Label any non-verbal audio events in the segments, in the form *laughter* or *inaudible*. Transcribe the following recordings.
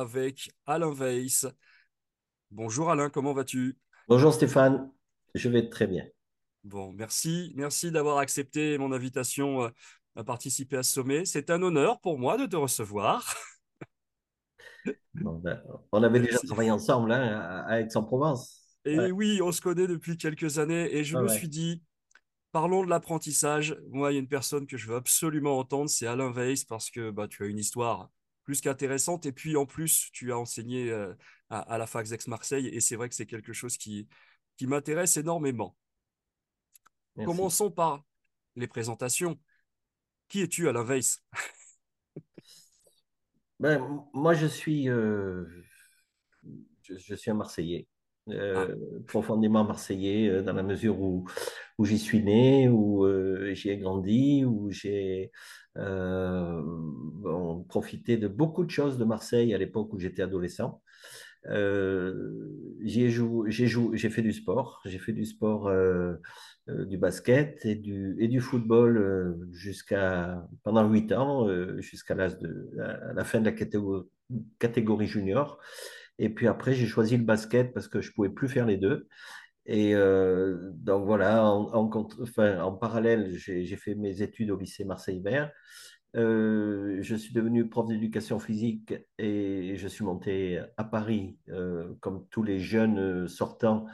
avec Alain Weiss. Bonjour Alain, comment vas-tu? Bonjour Stéphane, je vais très bien. Bon, merci, merci d'avoir accepté mon invitation euh, à participer à ce sommet. C'est un honneur pour moi de te recevoir. Ben, on avait déjà travaillé ensemble hein, à Aix-en-Provence. Et oui, on se connaît depuis quelques années et je me suis dit, parlons de l'apprentissage. Moi, il y a une personne que je veux absolument entendre, c'est Alain Weiss, parce que bah, tu as une histoire plus qu'intéressante. Et puis, en plus, tu as enseigné euh, à, la fac Aix-Marseille et c'est vrai que c'est quelque chose qui, qui m'intéresse énormément. Commençons par les présentations. Qui es-tu, Alain Weiss? Ben, Moi, je suis, euh, je, suis un Marseillais. Euh, ah. profondément marseillais euh, dans la mesure où, où j'y suis né, où j'y ai grandi, où j'ai profité de beaucoup de choses de Marseille à l'époque où j'étais adolescent. j'ai fait du sport, j'ai fait du sport euh, du basket et du, et du football euh, jusqu'à pendant huit ans, euh, jusqu'à la, la, fin de la catégorie junior. Et puis après, j'ai choisi le basket parce que je ne pouvais plus faire les deux. Et donc voilà, en, parallèle, j'ai fait mes études au lycée Marseille-Vert. je suis devenu prof d'éducation physique et je suis monté à Paris, comme tous les jeunes sortants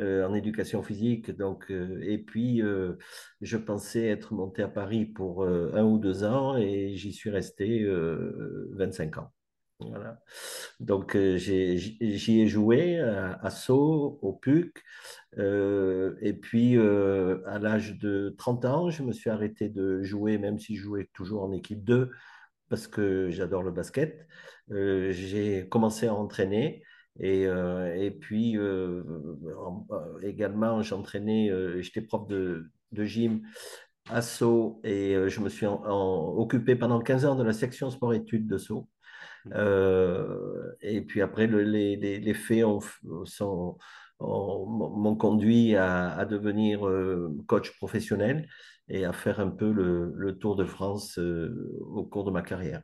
euh, en éducation physique. Donc, euh, et puis, euh, je pensais être monté à Paris pour un ou deux ans et j'y suis resté 25 ans. Donc, j'y ai joué à, Sceaux, au PUC. et puis, à l'âge de 30 ans, je me suis arrêté de jouer, même si je jouais toujours en équipe 2, parce que j'adore le basket. j'ai commencé à entraîner. Et, euh, et puis euh, euh, également, j'entraînais, j'étais prof de, de gym à Sceaux et je me suis occupé pendant 15 ans de la section sport-études de Sceaux. Mmh. et puis après, les, les, les, faits m'ont conduit à, à devenir coach professionnel et à faire un peu le, le Tour de France au cours de ma carrière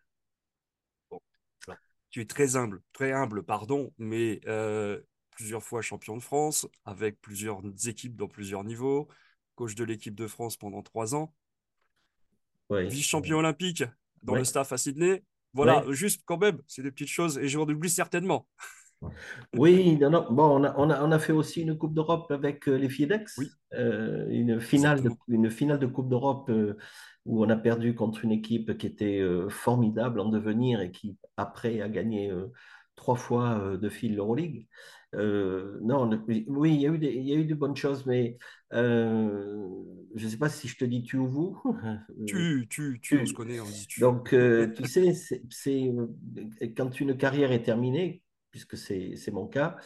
tu es très humble, très humble, pardon, mais euh, plusieurs fois champion de France, avec plusieurs équipes dans plusieurs niveaux, coach de l'équipe de France pendant trois ans, vice-champion olympique dans le staff à Sydney. Voilà, juste quand même, c'est des petites choses et j'en oublie certainement. *laughs* Oui, non, non. Bon, on a, on, a, on a, fait aussi une Coupe d'Europe avec euh, les FIDEX, oui. Euh, une, finale de, une finale de Coupe d'Europe où on a perdu contre une équipe qui était euh, formidable en devenir et qui, après, a gagné euh, trois fois euh, de fil l'Euroleague. non, oui, il y, a eu des, il y a eu de bonnes choses, mais je ne sais pas si je te dis tu ou vous. *laughs* Tu, tu, tu, on se connaît, on dit tu. Donc, tu sais, c'est quand une carrière est terminée, puisque c'est mon cas,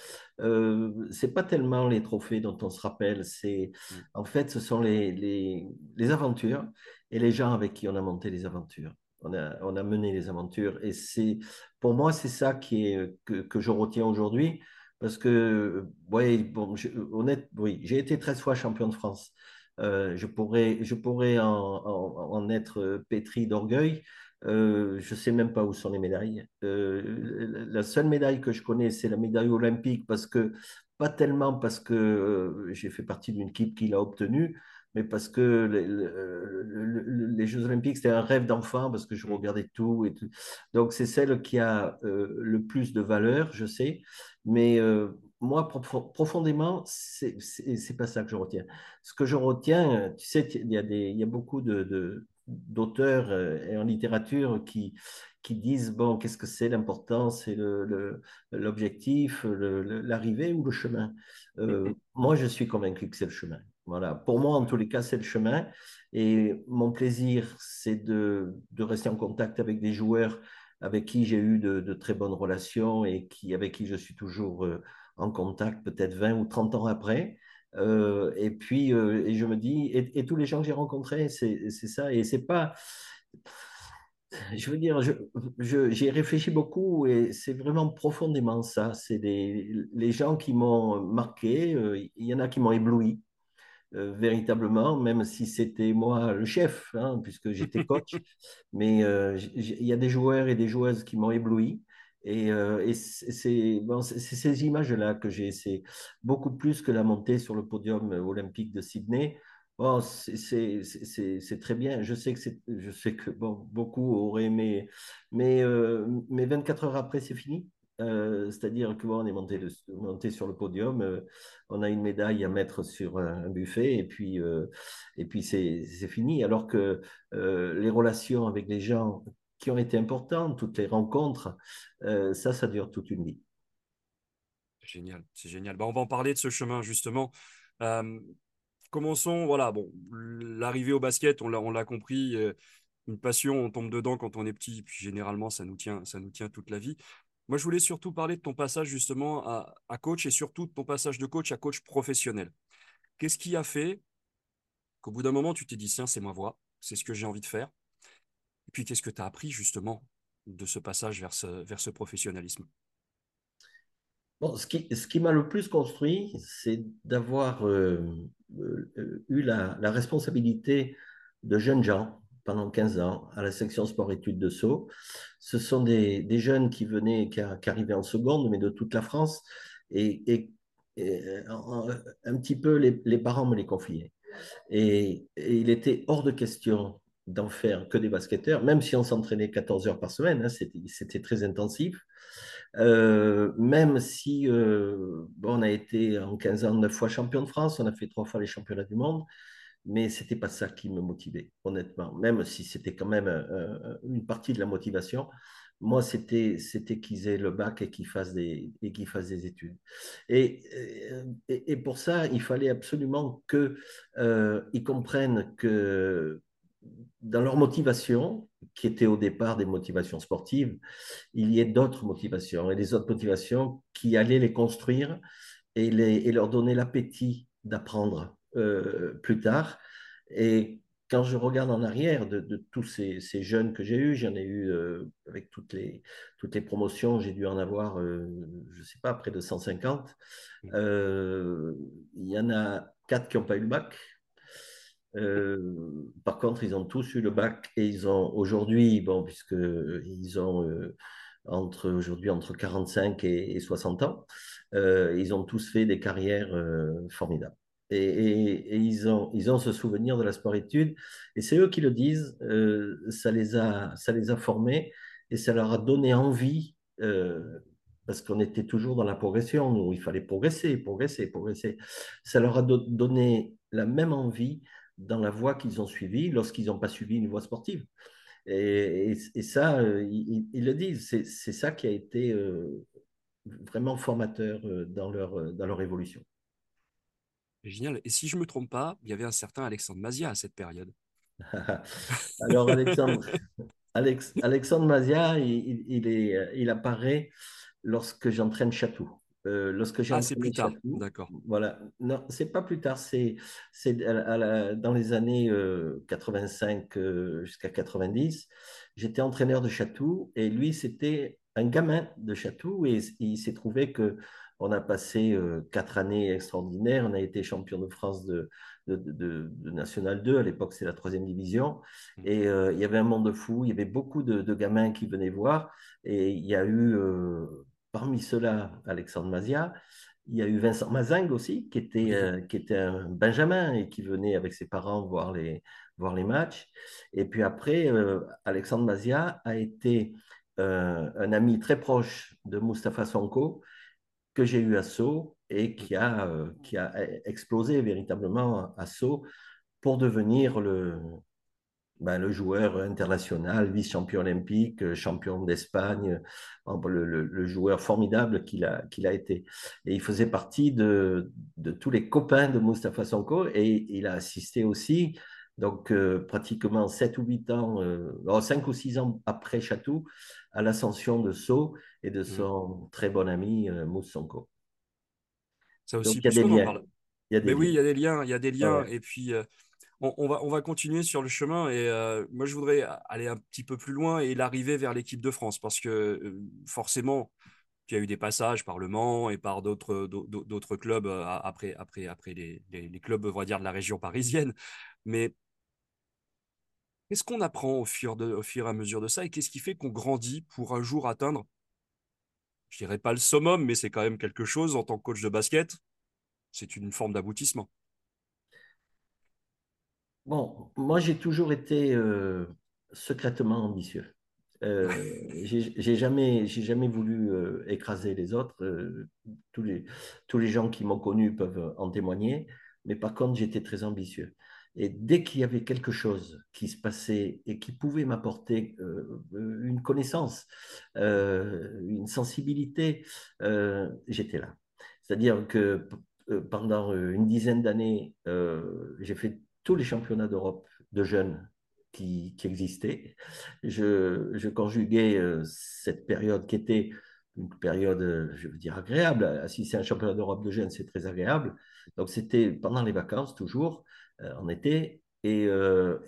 euh, c'est pas tellement les trophées dont on se rappelle, c'est mm. en fait ce sont les, les, les, aventures et les gens avec qui on a monté les aventures. On a, mené les aventures et c'est pour moi c'est ça qui est que, que je retiens aujourd'hui parce que ouais, bon, honnête, oui, j'ai été 13 fois champion de France. Euh, je pourrais, je pourrais en, en, être pétri d'orgueil, euh, je ne sais même pas où sont les médailles. Euh, la seule médaille que je connais, c'est la médaille olympique, parce que, pas tellement parce que euh, j'ai fait partie d'une équipe qui l'a obtenue, mais parce que les, Jeux olympiques, c'était un rêve d'enfant, parce que je regardais tout. Et tout. Donc, c'est celle qui a le plus de valeur, je sais. Mais moi, profondément, c'est n'est pas ça que je retiens. Ce que je retiens, tu sais, il y, a des, il y a beaucoup de d'auteurs euh, en littérature qui, qui disent bon, qu'est-ce que c'est l'importance c'est l'objectif, l'arrivée ou le chemin? Euh, moi, je suis convaincu que c'est le chemin. Voilà. Pour moi, en tous les cas, c'est le chemin. Et mon plaisir, c'est de, de, rester en contact avec des joueurs avec qui j'ai eu de, de, très bonnes relations et qui, avec qui je suis toujours euh, en contact, peut-être 20 ou 30 ans après. Euh, et puis, euh, et je me dis, et, tous les gens que j'ai rencontrés, c'est ça. Et c'est pas. Je veux dire, j'ai réfléchi beaucoup et c'est vraiment profondément ça. C'est les gens qui m'ont marqué. Euh, il y en a qui m'ont ébloui. Véritablement, même si c'était moi le chef, hein, puisque j'étais *laughs* coach. Mais il y a des joueurs et des joueuses qui m'ont ébloui. Et, et c'est bon, ces images-là que j'ai, c'est beaucoup plus que la montée sur le podium olympique de Sydney. Bon, c'est très bien. Je sais que, je sais que bon, beaucoup auraient aimé, mais, mais 24 heures après, c'est fini. Euh, c'est-à-dire qu'on est monté, monté, sur le podium, euh, on a une médaille à mettre sur un, buffet et puis, euh, et puis c'est fini. Alors que les relations avec les gens qui ont été importantes, toutes les rencontres, ça, ça dure toute une vie. Génial, c'est génial. Bah, on va en parler de ce chemin justement. commençons, voilà, bon, l'arrivée au basket, on l'a compris, une passion, on tombe dedans quand on est petit, puis généralement ça nous tient, ça nous tient toute la vie. Moi, je voulais surtout parler de ton passage justement à, coach et surtout de ton passage de coach à coach professionnel. Qu'est-ce qui a fait qu'au bout d'un moment, tu t'es dit, tiens, c'est ma voie, c'est ce que j'ai envie de faire Et puis, qu'est-ce que tu as appris justement de ce passage vers ce, professionnalisme? Bon, Ce qui, m'a le plus construit, c'est d'avoir euh, euh, eu la responsabilité de jeunes gens pendant 15 ans à la section sport-études de Sceaux. Ce sont des, jeunes qui venaient, qui, arrivaient en seconde, mais de toute la France. Et, un petit peu, les, parents me les confiaient. Et, il était hors de question d'en faire que des basketteurs, même si on s'entraînait 14 heures par semaine, hein, c'était très intensif. Euh, même si euh, on a été en 15 ans 9 fois champion de France, on a fait trois fois les championnats du monde, mais c'était pas ça qui me motivait, honnêtement. Même si c'était quand même une partie de la motivation, moi, c'était c'était qu'ils aient le bac et qu'ils fassent des et qu'ils fassent des études. Et, et, et, pour ça, il fallait absolument qu'ils euh, comprennent que dans leur motivation, qui était au départ des motivations sportives, il y ait d'autres motivations et des autres motivations qui allaient les construire et, les, et leur donner l'appétit d'apprendre euh, plus tard. Et quand je regarde en arrière de, tous ces, jeunes que j'ai eus, j'en ai eu euh, avec toutes les, toutes les promotions, j'ai dû en avoir, euh, je ne sais pas, près de 150. Il y en a quatre qui n'ont pas eu le bac. par contre, ils ont tous eu le bac et ils ont aujourd'hui, bon, puisqu'ils ont entre aujourd'hui entre 45 et, et 60 ans, ils ont tous fait des carrières formidables. Et, ils, ont, ils ont ce souvenir de la sport-étude. Et c'est eux qui le disent. Euh, ça, les a, ça les a formés et ça leur a donné envie, euh, parce qu'on était toujours dans la progression, où il fallait progresser, progresser, progresser. Ça leur a donné la même envie dans la voie qu'ils ont suivie lorsqu'ils n'ont pas suivi une voie sportive. Et, et, ça, euh, ils, ils, le disent, c'est ça qui a été vraiment formateur dans leur, dans leur évolution. Génial. Et si je ne me trompe pas, il y avait un certain Alexandre Mazia à cette période. *laughs* Alors, Alexandre, Alexandre Mazia, il, est, il apparaît lorsque j'entraîne Chatou. Euh, lorsque ah, c'est plus tard, d'accord. Voilà, non, c'est pas plus tard, c'est, dans les années 85 euh, euh, jusqu'à 90. J'étais entraîneur de Chatou et lui, c'était un gamin de Chatou et il s'est trouvé que on a passé euh, quatre années extraordinaires. On a été champion de France de, de, National 2. À l'époque, c'est la troisième division. Mmh. Et euh, il y avait un monde fou. Il y avait beaucoup de, gamins qui venaient voir. Et il y a eu, euh, parmi ceux-là, Alexandre Mazia. Il y a eu Vincent Mazing aussi, qui était, qui était un Benjamin et qui venait avec ses parents voir les, voir les matchs. Et puis après, Alexandre Mazia a été un ami très proche de Mustapha Sonko que j'ai eu à Sceaux et qui a, euh, qui a explosé véritablement à Sceaux pour devenir le, ben, le joueur international, vice-champion olympique, euh, champion d'Espagne, le, le, joueur formidable qu'il a, qu'il a été. Et il faisait partie de, de tous les copains de Mustafa Sonko et il a assisté aussi, donc euh, pratiquement 7 ou 8 ans, 5 ou 6 ans après Chatou, à l'ascension de Sceaux et de mm. son très bon ami euh, Moussonko. Ça aussi, il y a des liens. Mais oui, il y a des liens, il y a des liens. Et puis, euh, on, va, on va continuer sur le chemin. Et euh, moi, je voudrais aller un petit peu plus loin et l'arrivée vers l'équipe de France. Parce que forcément, il y a eu des passages par Le Mans et par d'autres, d'autres clubs après, après, après les, les, clubs, on va dire, de la région parisienne. Mais qu'est-ce qu'on apprend au fur, de, au fur et à mesure de ça et qu'est-ce qui fait qu'on grandit pour un jour atteindre? Je dirais pas le summum, mais c'est quand même quelque chose en tant que coach de basket. C'est une forme d'aboutissement. Bon, moi j'ai toujours été euh, secrètement ambitieux. Euh, *laughs* j'ai jamais, j'ai jamais voulu euh, écraser les autres. Euh, tous, les, tous les gens qui m'ont connu peuvent en témoigner. Mais par contre, j'étais très ambitieux. Et dès qu'il y avait quelque chose qui se passait et qui pouvait m'apporter une connaissance, une sensibilité, j'étais là. C'est-à-dire que pendant une dizaine d'années, j'ai fait tous les championnats d'Europe de jeunes qui, existait. Je, je conjuguais euh, cette période qui était une période, euh, je veux dire, agréable. Ah, si c'est un championnat d'Europe de jeunes, c'est très agréable. Donc, c'était pendant les vacances, toujours, euh, en été. Et,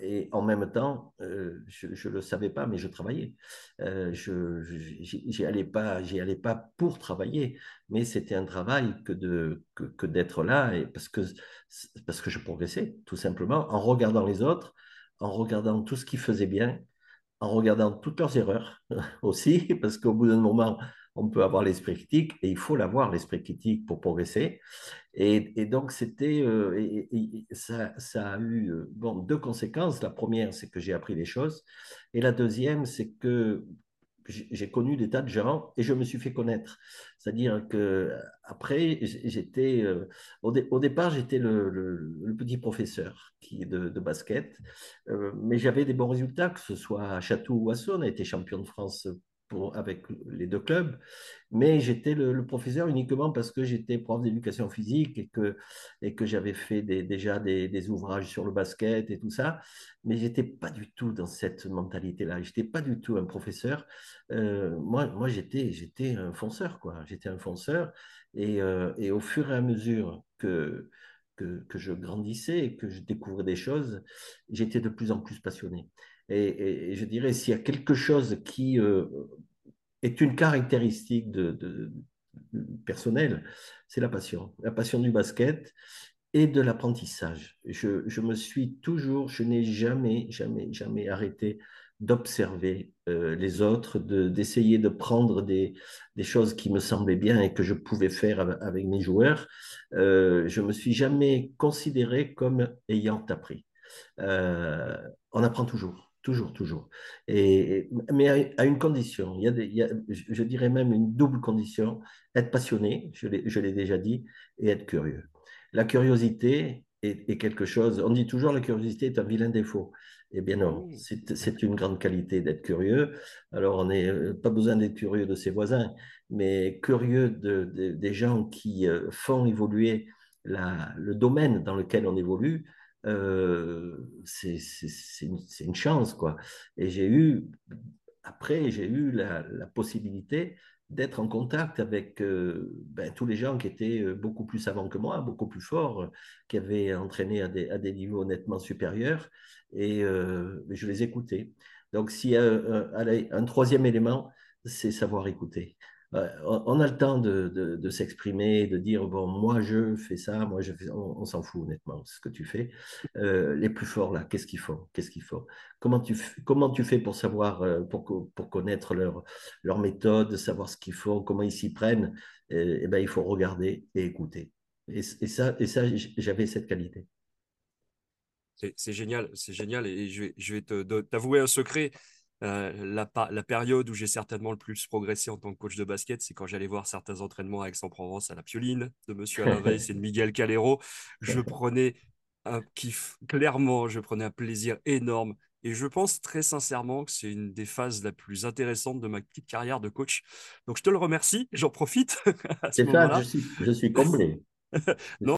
et, en même temps, je ne le savais pas, mais je travaillais. je n'y allais, pas, allais pas pour travailler, mais c'était un travail que, de, que, que d'être là, et parce, que, parce que je progressais, tout simplement, en regardant les autres, en regardant tout ce qu'ils faisaient bien, en regardant toutes leurs erreurs *laughs* aussi, parce qu'au bout d'un moment, on peut avoir l'esprit critique et il faut l'avoir, l'esprit critique, pour progresser. Et, donc, c'était, euh, ça, a eu euh, deux conséquences. La première, c'est que j'ai appris les choses. Et la deuxième, c'est que j'ai connu des tas de gens et je me suis fait connaître. C'est-à-dire que après, j'étais euh, au, départ, j'étais le, petit professeur qui de, basket, euh, mais j'avais des bons résultats, que ce soit à Château ou à Saône, on a été champion de France avec les deux clubs, mais j'étais le, professeur uniquement parce que j'étais prof d'éducation physique et que, et que j'avais fait déjà des, ouvrages sur le basket et tout ça, mais j'étais pas du tout dans cette mentalité-là. J'étais pas du tout un professeur. Euh, moi, moi j'étais, j'étais un fonceur, quoi. J'étais un fonceur et, euh, et, au fur et à mesure que, que, que je grandissais et que je découvrais des choses, j'étais de plus en plus passionné. Et, je dirais, s'il y a quelque chose qui euh, est une caractéristique personnelle, c'est la passion. La passion du basket et de l'apprentissage. Je, me suis toujours, je n'ai jamais, jamais, jamais arrêté d'observer euh, les autres, d'essayer de, prendre des, choses qui me semblaient bien et que je pouvais faire avec, mes joueurs. Euh, je me suis jamais considéré comme ayant appris. On apprend toujours. Toujours, toujours. Et, mais à, une condition, il y, a des, il y a, je dirais même une double condition, être passionné, je l'ai déjà dit, et être curieux. La curiosité est, est, quelque chose, on dit toujours la curiosité est un vilain défaut. Eh bien non, c'est une grande qualité d'être curieux. Alors on n'a euh, pas besoin d'être curieux de ses voisins, mais curieux de, de, des gens qui euh, font évoluer la, le domaine dans lequel on évolue, euh, c'est une, une, chance, quoi. Et j'ai eu, après, j'ai eu la, possibilité d'être en contact avec euh, ben, tous les gens qui étaient euh, beaucoup plus savants que moi, beaucoup plus forts, qui avaient entraîné à des, à des niveaux nettement supérieurs, et je les écoutais. Donc, s'il un troisième élément, c'est savoir écouter on a le temps de, s'exprimer, de dire bon, moi je fais ça, moi je fais On, s'en fout honnêtement, ce que tu fais. Euh, les plus forts là, qu'est-ce qu'ils font? Qu'est-ce qu'ils font? Comment tu, comment tu fais pour savoir, euh, pour, pour connaître leur, leur méthode, savoir ce qu'ils font, comment ils s'y prennent? Et, eh ben, il faut regarder et écouter. Et, ça, et ça j'avais cette qualité. C'est génial, c'est génial. Et je je vais t'avouer un secret. Euh, la, la, période où j'ai certainement le plus progressé en tant que coach de basket, c'est quand j'allais voir certains entraînements à Aix-en-Provence à la Pioline de Monsieur Alain Weiss et de Miguel Calero. Je *laughs* prenais un kiff, clairement, je prenais un plaisir énorme. Et je pense très sincèrement que c'est une des phases la plus intéressantes de ma petite carrière de coach. Donc je te le remercie, j'en profite. *laughs* C'est ça, je suis, je suis comblé. *laughs* non,